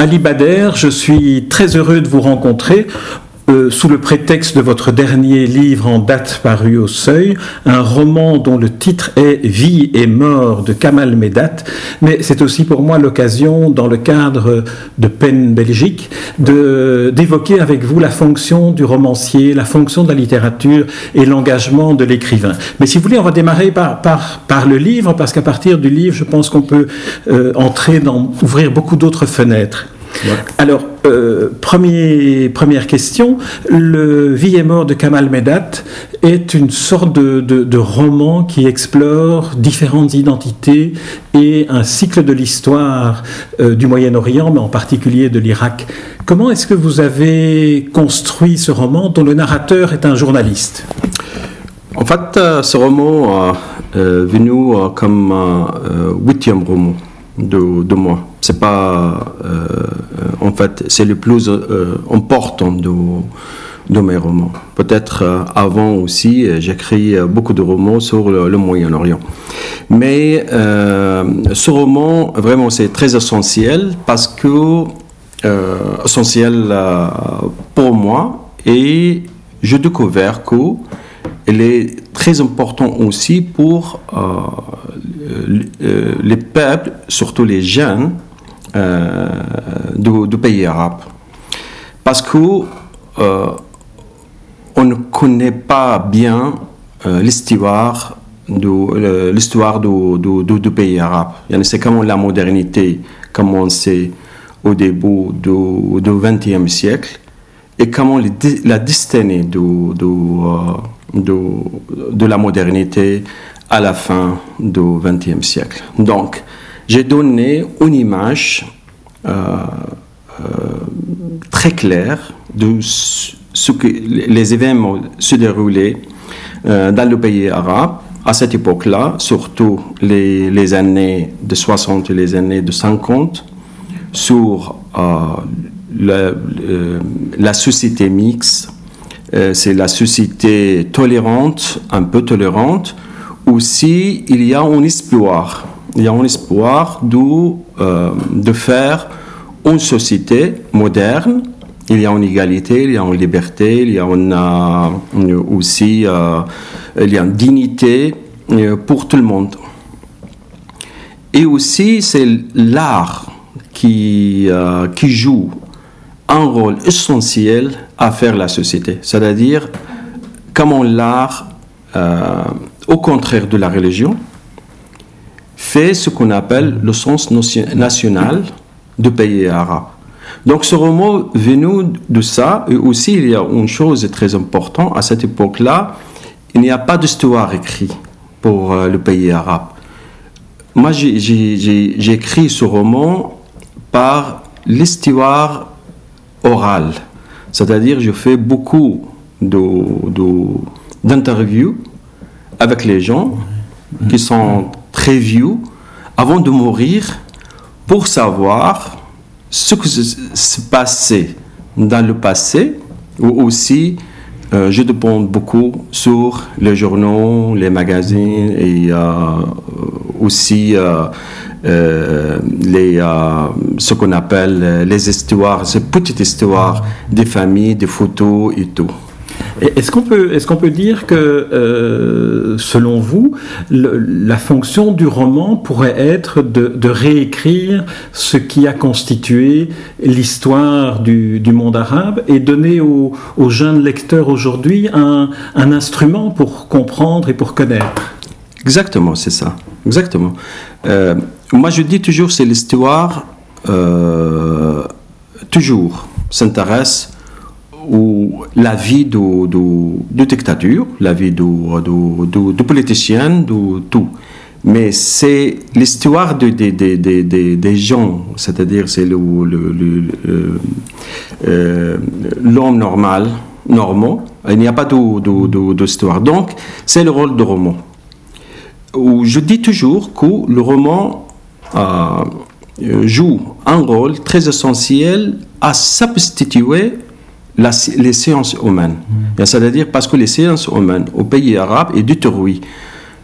Ali Bader, je suis très heureux de vous rencontrer. Euh, sous le prétexte de votre dernier livre en date paru au Seuil, un roman dont le titre est Vie et mort de Kamal Medat, mais c'est aussi pour moi l'occasion, dans le cadre de Peine Belgique, d'évoquer avec vous la fonction du romancier, la fonction de la littérature et l'engagement de l'écrivain. Mais si vous voulez, on va démarrer par le livre, parce qu'à partir du livre, je pense qu'on peut euh, entrer dans, ouvrir beaucoup d'autres fenêtres. Alors, euh, première question, le Vie et mort de Kamal Medat est une sorte de, roman qui explore différentes identités et un cycle de l'histoire euh, du Moyen-Orient, mais en particulier de l'Irak. Comment est-ce que vous avez construit ce roman dont le narrateur est un journaliste? En fait, euh, ce roman est venu comme huitième roman de, moi. C'est pas, euh, en fait, c'est le plus euh, important de, de mes romans. Peut-être euh, avant aussi, j'écris beaucoup de romans sur le, Moyen-Orient. Mais ce roman, vraiment, c'est très essentiel parce que essentiel pour moi et j'ai découvert que il est très important aussi pour les peuples, surtout les jeunes euh, du, pays arabe. Parce que euh, on ne connaît pas bien euh, l'histoire de euh, l'histoire du, du- du- du pays arabe. C'est comment la modernité commençait au début du, XXe siècle et comment la destinée de, de, euh, de- de la modernité à la fin du XXe siècle. Donc, j'ai donné une image euh, euh, très claire de ce que les événements se déroulaient euh, dans le pays arabe à cette époque-là, surtout les, années de 60 et les années de 50, sur la, la société mixte, c'est la société tolérante, un peu tolérante. Aussi, il y a un espoir. Il y a un espoir de, euh, de faire une société moderne. Il y a une égalité, il y a une liberté, il y a une, euh, une- aussi euh, il y a une dignité euh, pour tout le monde. Et aussi, c'est l'art qui, euh, qui joue un rôle essentiel à faire la société. C'est-à-dire comment l'art, euh, au contraire de la religion, fait ce qu'on appelle le sens nation- national du pays arabe. Donc ce roman venu de ça, et aussi il y a une chose très importante, à cette époque-là, il n'y a pas d'histoire écrite pour euh, le pays arabe. Moi, j'ai- écrit ce roman par l'histoire orale. C'est-à-dire, je fais beaucoup de- de- d'interviews avec les gens qui sont très vieux avant de mourir pour savoir ce que se, passait dans le passé ou aussi euh, je dépends beaucoup sur les journaux, les magazines et euh, aussi euh, euh, les, ce qu'on appelle les histoires, ces petites histoires des familles, des photos et tout. Est-ce qu'on peut, est peut dire que, euh, selon vous, la fonction du roman pourrait être de, réécrire ce qui a constitué l'histoire du, monde arabe et donner aux, jeunes lecteurs aujourd'hui un, un instrument pour comprendre et pour connaître? Exactement, c'est ça. Exactement. Euh, moi, je dis toujours, c'est l'histoire, euh, toujours s'intéresse ou la vie de, de, de dictature, la vie de, de, de, de politicien, de tout. mais c'est l'histoire de, de- de- de- de- des gens, c'est-à-dire c'est le- le- le- le- euh, l'homme normal. Il n'y a pas d'histoire. Donc, c'est le rôle du roman. Où je dis toujours que le roman euh, joue un rôle très essentiel à substituer la les sciences humaines. C'est-à-dire parce que les sciences humaines au pays arabe est détruit,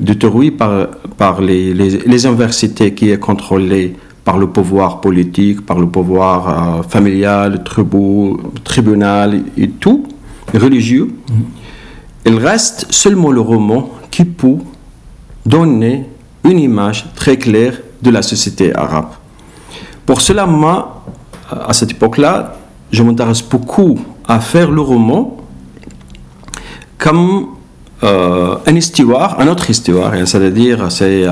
détruit par, par les, les, les universités qui est contrôlée par le pouvoir politique, par le pouvoir euh, familial, tribu- tribunal et tout, religieux. Il reste seulement le roman qui peut donner une image très claire de la société arabe. Pour cela, moi, à cette époque-là, je m'intéresse beaucoup à faire le roman comme euh, une histoire, une autre histoire, hein, c'est-à-dire c'est euh,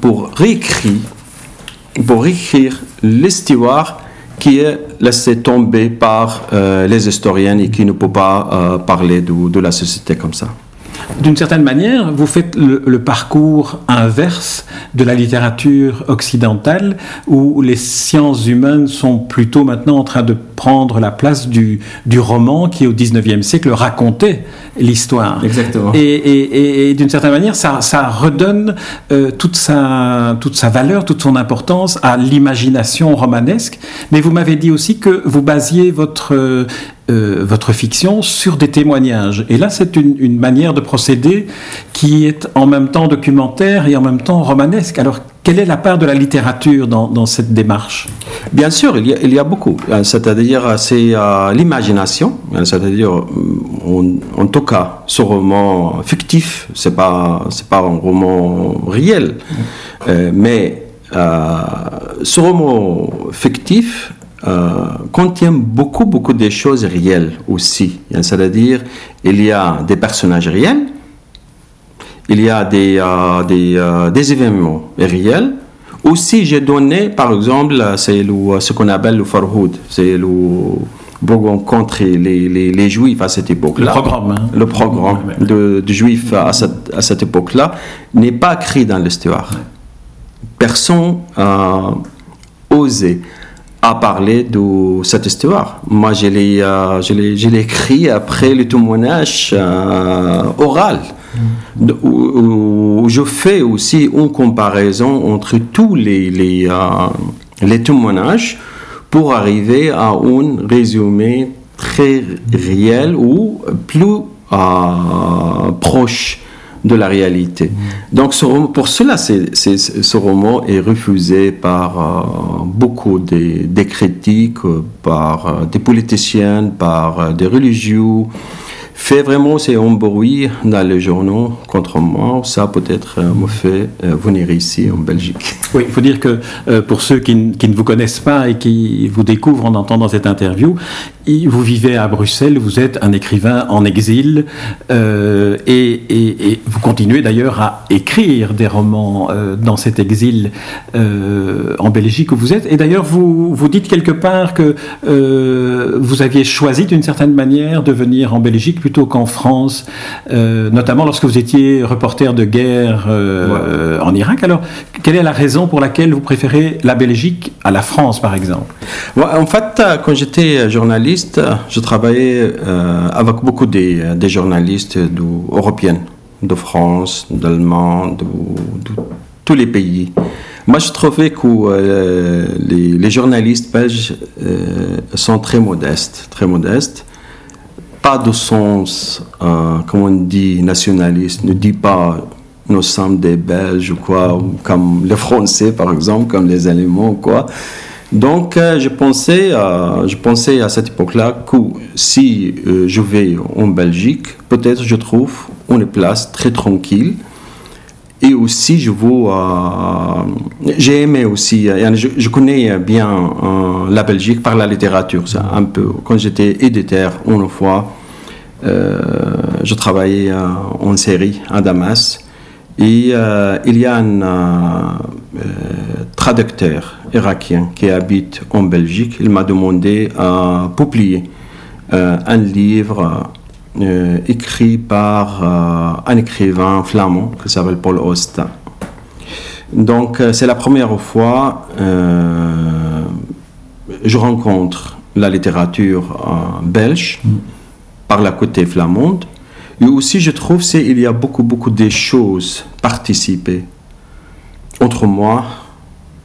pour réécrire, pour réécrire l'histoire qui est laissée tomber par euh, les historiens et qui ne peut pas parler de, de la société comme ça. D'une certaine manière, vous faites le, le parcours inverse de la littérature occidentale, où les sciences humaines sont plutôt maintenant en train de prendre la place du, du roman qui, au XIXe siècle, racontait l'histoire. Exactement. Et, et- et- et d'une certaine manière, ça, ça redonne euh, toute, sa, toute sa valeur, toute son importance à l'imagination romanesque. Mais vous m'avez dit aussi que vous basiez votre, euh, euh, votre fiction sur des témoignages. Et là, c'est une, une manière de procéder qui est en même temps documentaire et en même temps romanesque. Alors, quelle est la part de la littérature dans, cette démarche? Bien sûr, il y a, beaucoup. Euh, C'est-à-dire, euh, c'est euh, l'imagination. C'est-à-dire, en tout cas, ce roman fictif, c'est pas, c'est pas un roman réel, mais ce roman fictif contient beaucoup, beaucoup de choses réelles aussi. C'est-à-dire, il y a des personnages réels, il y a des, euh, des, euh, des événements réels. Aussi, j'ai donné, par exemple, euh, c'est ce qu'on appelle le Farhoud, c'est le pour rencontrer les, les, les Juifs à cette époque-là. Le programme, hein. Le programme ouais. de, de Juifs à cette, à cette époque-là n'est pas écrit dans l'histoire. Personne n'a osé à parler de cette histoire. Moi, je l'ai, euh, écrit après le témoignage euh, oral, où, je fais aussi une comparaison entre tous euh, les témoignages pour arriver à un résumé très réel ou plus euh, proche de la réalité. Donc pour cela, ce roman est refusé par euh, beaucoup des, critiques, par des politiciens, par des religieux. Fait vraiment, c'est un dans les journaux contre moi. Ça peut-être euh, me fait euh, venir ici en Belgique. Oui, il faut dire que euh, pour ceux qui, qui ne vous connaissent pas et qui vous découvrent en entendant cette interview, vous vivez à Bruxelles, vous êtes un écrivain en exil euh, et, et- et vous continuez d'ailleurs à écrire des romans euh, dans cet exil euh, en Belgique où vous êtes. Et d'ailleurs, vous, vous dites quelque part que vous aviez choisi d'une certaine manière de venir en Belgique plutôt qu'en France, notamment lorsque vous étiez reporter de guerre en Irak. Alors, quelle est la raison pour laquelle vous préférez la Belgique à la France, par exemple? Ouais, en fait, quand j'étais journaliste, je travaillais euh, avec beaucoup des, des journalistes de- européens, de France, d'Allemagne, de, de tous les pays. Moi, je trouvais que euh, les, journalistes belges euh, sont très modestes, très modestes. Pas de sens, euh, comme on dit, nationaliste. Ne dit pas nous sommes des Belges ou quoi, comme les Français par exemple, comme les Allemands ou quoi. Donc, euh, je, pensais, euh, je pensais à cette époque-là que si euh, je vais en Belgique, peut-être je trouve une place très tranquille. Et aussi, je euh, J'ai aimé aussi. Je, connais bien la Belgique par la littérature. Un peu. Quand j'étais éditeur, une fois, euh, je travaillais en série à Damas. Et il y a un traducteur irakien qui habite en Belgique. Il m'a demandé à publier euh, un livre euh, écrit par euh, un écrivain flamand qui s'appelle Paul Osta. Donc c'est la première fois euh, je rencontre la littérature belge par la côté flamande. Et aussi je trouve qu'il y a beaucoup beaucoup de choses participées entre moi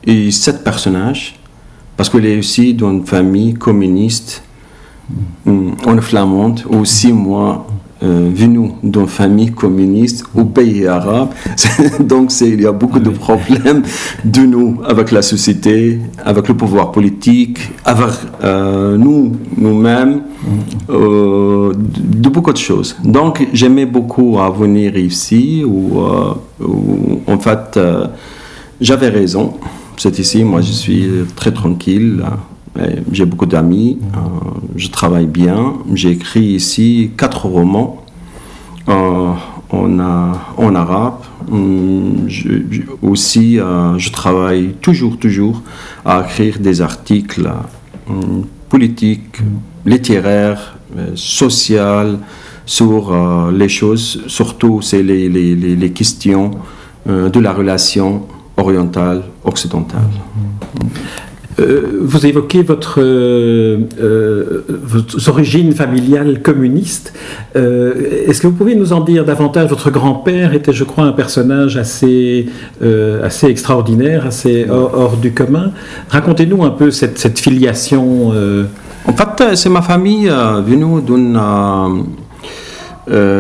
et sept personnages parce qu'il est aussi dans une famille communiste mm, en flamande aussi moi euh, venu d'une famille communiste au pays arabe. Donc il y a beaucoup de problèmes de nous avec la société, avec le pouvoir politique, avec euh, nous, nous-mêmes, euh, de, beaucoup de choses. Donc j'aimais beaucoup à venir ici où, euh, où, en fait euh, j'avais raison. C'est ici, moi je suis très tranquille. Et J'ai beaucoup d'amis, euh, je travaille bien. J'ai écrit ici quatre romans euh, en, arabe. Hum, je- aussi, euh, je travaille toujours, toujours à écrire des articles hum, politiques, littéraires, euh, sociaux, sur les choses, surtout c'est les, questions de la relation orientale-occidentale. Euh, vous évoquez votre, euh, euh, vos origines familiales communistes. Euh, Est-ce que vous pouvez nous en dire davantage? Votre grand-père était, je crois, un personnage assez, assez extraordinaire, assez hors, hors du commun. Racontez-nous un peu cette, cette filiation. En fait, c'est ma famille venue d'une,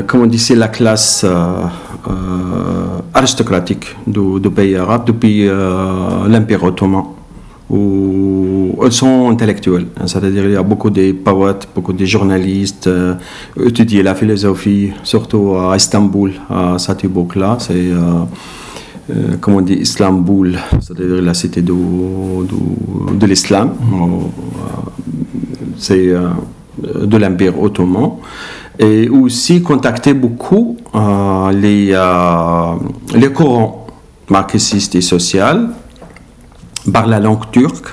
comment on dit, c'est la classe aristocratique du, pays arabe depuis euh, l'Empire ottoman, où elles sont intellectuelles. C'est-à-dire il y a beaucoup de poètes, beaucoup de journalistes, euh, étudier la philosophie, surtout à Istanbul, à cette époque-là. C'est euh, euh, comment on dit, Istanbul, c'est-à-dire la cité du- du- de l'islam. C'est euh, de l'Empire ottoman. Et aussi contacter beaucoup euh, les, euh, les courants marxistes et sociaux par la langue turque.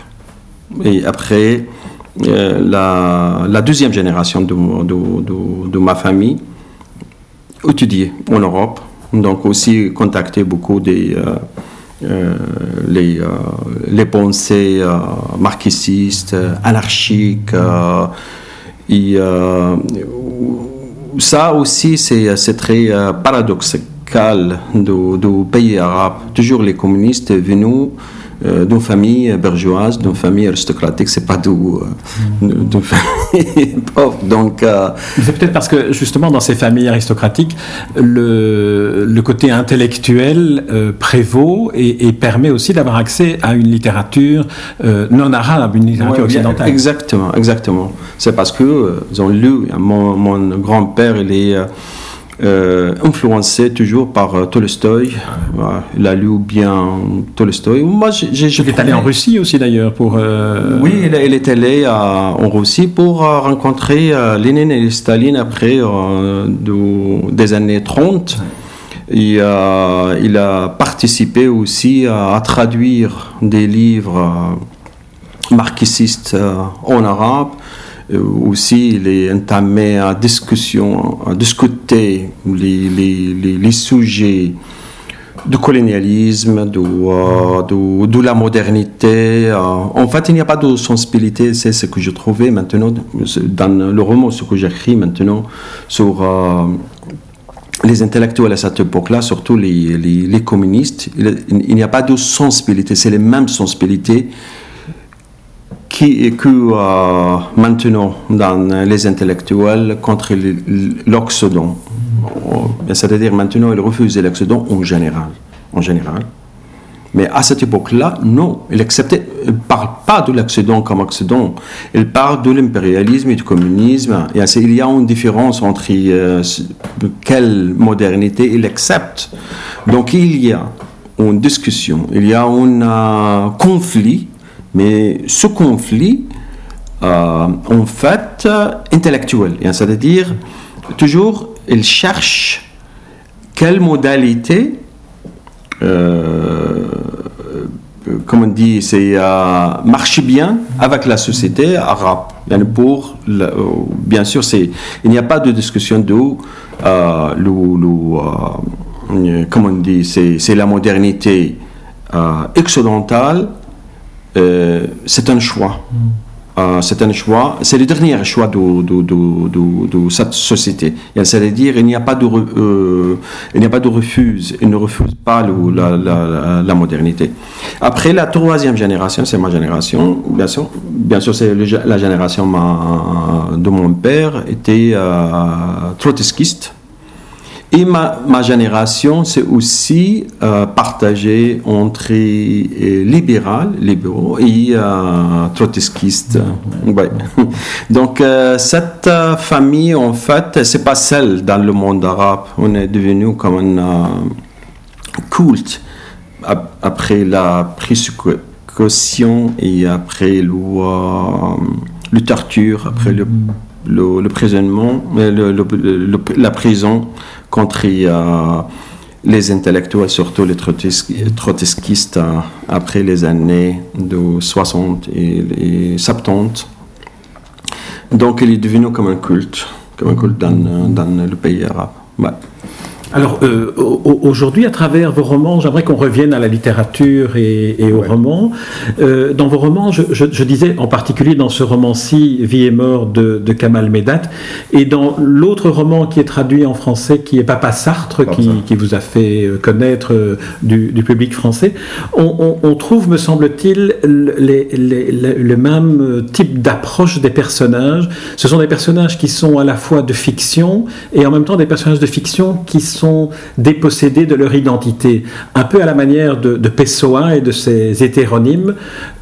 Et après, euh, la, deuxième génération de, de- de- ma famille étudier en Europe. Donc aussi contacter beaucoup des, les, les pensées euh, marxistes, anarchiques. Et euh, ça aussi, c'est c'est très euh, paradoxal du, du pays arabe. Toujours les communistes venus euh, d'une famille bourgeoise, d'une famille aristocratique, c'est pas d'où d'une famille pauvre. Donc, euh, C'est peut-être parce que justement dans ces familles aristocratiques, le, le côté intellectuel euh, prévaut et, et permet aussi d'avoir accès à une littérature euh, non arabe, une littérature Ouais, occidentale. Exactement, exactement. C'est parce que euh, ils ont lu. Mon, mon grand-père, il est euh, influencé toujours par euh, Tolstoï. Voilà, il a lu bien Tolstoï. Moi, j'ai, Il est allé en Russie aussi d'ailleurs pour. euh, Oui, il, est- il est allé à- en Russie pour rencontrer Lénine et Staline après euh, de- des années 30. Et, euh, il a participé aussi à, à traduire des livres marxistes en arabe. Euh, aussi, il est entamé à discussion, à discuter les, les, les, les sujets du colonialisme, de, euh, de, de la modernité. euh. en fait, il n'y a pas de sensibilité, c'est ce que je trouvais maintenant dans le roman, ce que j'écris maintenant sur les intellectuels à cette époque-là, surtout les, les, les communistes. Il, il n'y a pas de sensibilité, c'est les mêmes sensibilités qui, que euh, maintenant dans les intellectuels contre l'Occident. C'est-à-dire maintenant, ils refusent l'Occident en général. En général. Mais à cette époque-là, non. Il ne parle pas de l'Occident comme Occident. Il parle de l'impérialisme et du communisme. Il y a une différence entre euh, quelle modernité il accepte. Donc il y a une discussion, il y a un euh, conflit, mais ce conflit, euh, en fait, euh, intellectuel. Et C'est-à-dire, toujours, il cherche quelle modalité euh, comme on dit, c'est euh, marche bien avec la société arabe. Yani Pour, euh, bien sûr, il n'y a pas de discussion euh, euh, comment on c'est, la modernité euh, occidentale, euh, c'est un choix. Euh, c'est un choix, c'est le dernier choix de, de, de, de, de cette société. C'est-à-dire, il n'y a pas de, re- euh, il n'y a pas de refuse, il ne refuse pas le- la, la, la modernité. Après, la troisième génération, c'est ma génération, bien sûr, bien sûr, c'est la génération ma- de mon père, était euh, trotskiste. Et ma, ma génération, c'est aussi euh, partagé entre euh, libéral, libéraux et euh, trotskistes. Ouais. Donc, euh, cette euh, famille, en fait, c'est pas celle dans le monde arabe. On est devenu comme un culte ap- après la précaution et après le, le torture, après le, le, le prisonnement, la prison contre euh, les intellectuels, surtout les trotski- trotskistes, euh, après les années de 60 et, et 70. Donc, il est devenu comme un culte, comme un culte dans, dans le pays arabe. Alors euh, au- au- aujourd'hui, à travers vos romans, j'aimerais qu'on revienne à la littérature et, et aux romans. Euh, dans vos romans, je, je- je disais en particulier dans ce roman-ci, Vie et mort de, de Kamal Medat, et dans l'autre roman qui est traduit en français, qui est Papa Sartre, qui, qui vous a fait euh, connaître du, du public français, on, on- on trouve, me semble-t-il, le- même type d'approche des personnages. Ce sont des personnages qui sont à la fois de fiction et en même temps des personnages de fiction qui sont dépossédés de leur identité. Un peu à la manière de, Pessoa et de ses hétéronymes,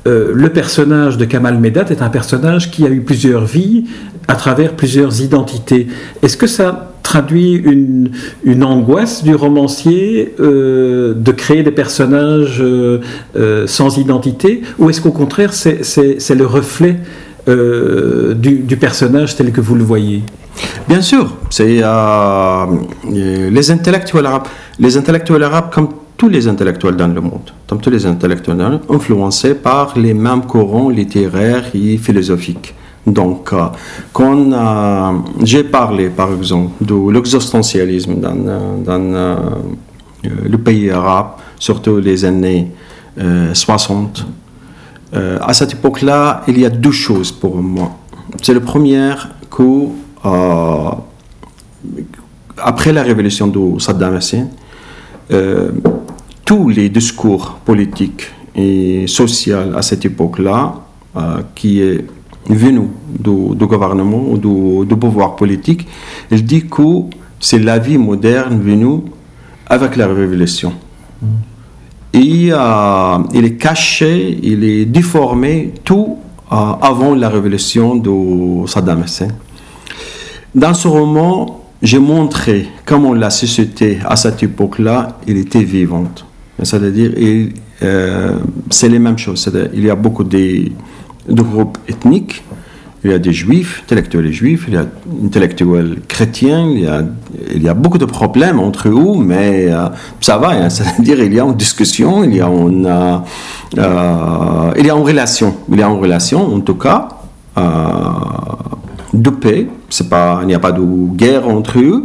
euh, le personnage de Kamal Medat est un personnage qui a eu plusieurs vies à travers plusieurs identités. Est-ce que ça traduit une, angoisse du romancier euh, de créer des personnages euh, sans identité ou est-ce qu'au contraire c'est- le reflet du personnage tel que vous le voyez? Bien sûr, c'est euh, euh, les intellectuels arabes. Les intellectuels arabes, comme tous les intellectuels dans le monde, comme tous les intellectuels influencés par les mêmes courants littéraires et philosophiques. Donc, euh, quand j'ai parlé, par exemple, de l'existentialisme dans, le pays arabe, surtout les années euh, 60, euh, à cette époque-là, il y a deux choses pour moi. C'est le premier que, euh, après la révolution de Saddam Hussein, euh, tous les discours politiques et sociaux à cette époque-là, euh, qui est venu du, du gouvernement ou du, du pouvoir politique, il dit que c'est la vie moderne venue avec la révolution. Et euh, il est caché, il est déformé tout avant la révolution de Saddam Hussein. Dans ce roman, j'ai montré comment la société à cette époque-là, était vivante. C'est-à-dire, euh, c'est les mêmes choses. Il y a beaucoup de, groupes ethniques, il y a des juifs, intellectuels juifs, il y a intellectuels chrétiens, il y a, beaucoup de problèmes entre eux, mais euh, ça va, hein, c'est-à-dire il y a une discussion, il y a une, euh, il y a une relation, il y a une relation en tout cas euh, de paix, pas, il n'y a pas de guerre entre eux.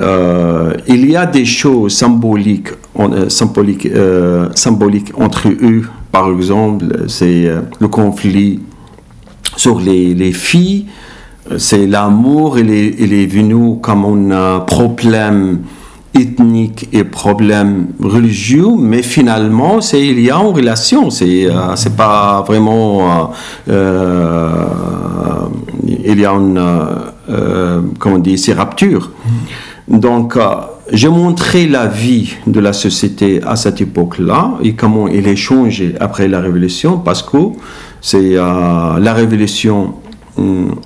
Euh, il y a des choses euh, symboliques, euh, symboliques entre eux. Par exemple, c'est euh, le conflit sur les, les filles. C'est l'amour, est, il est venu comme un euh, problème ethnique et problème religieux, mais finalement, c'est il y a une relation. C'est c'est pas vraiment il y a une euh, euh, comment on dit, c'est rapture. Donc, euh, j'ai montré la vie de la société à cette époque-là et comment il est changé après la révolution parce que c'est la révolution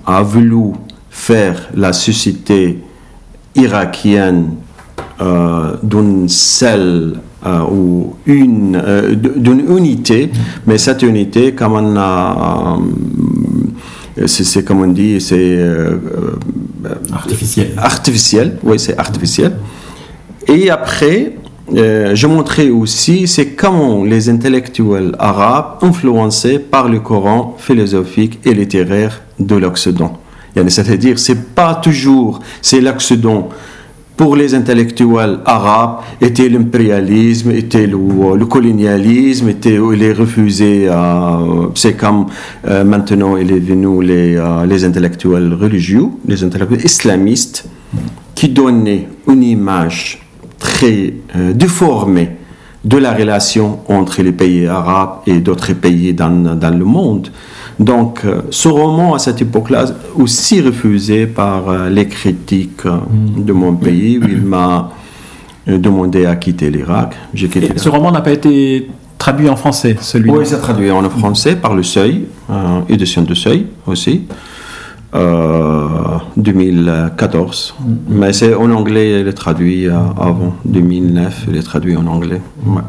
a voulu faire la société irakienne d'une seule ou une d'une unité, mais cette unité, comme on a, c'est c'est comme on dit, c'est euh, euh, Artificiel. artificiel, oui, c'est artificiel. Et après, euh, je montrais aussi, c'est comment les intellectuels arabes, influencés par le courant philosophique et littéraire de l'Occident. C'est-à-dire, c'est pas toujours, c'est l'Occident pour les intellectuels arabes était l'impérialisme, était le, le, colonialisme, était il est refusé. Euh, c'est comme euh, maintenant il est venu les, euh, intellectuels religieux, les intellectuels islamistes, qui donnaient une image très déformée de la relation entre les pays arabes et d'autres pays dans le monde. Donc, euh, ce roman, à cette époque-là, aussi refusé par euh, les critiques euh, Mm. de mon pays, où il m'a demandé à quitter l'Irak. J'ai quitté Et ce roman n'a pas été traduit en français, celui-là Oui, c'est traduit en français par le Seuil, euh, édition de Seuil aussi, euh, 2014. Mais c'est en anglais, il est traduit avant 2009, il est traduit en anglais. Ouais.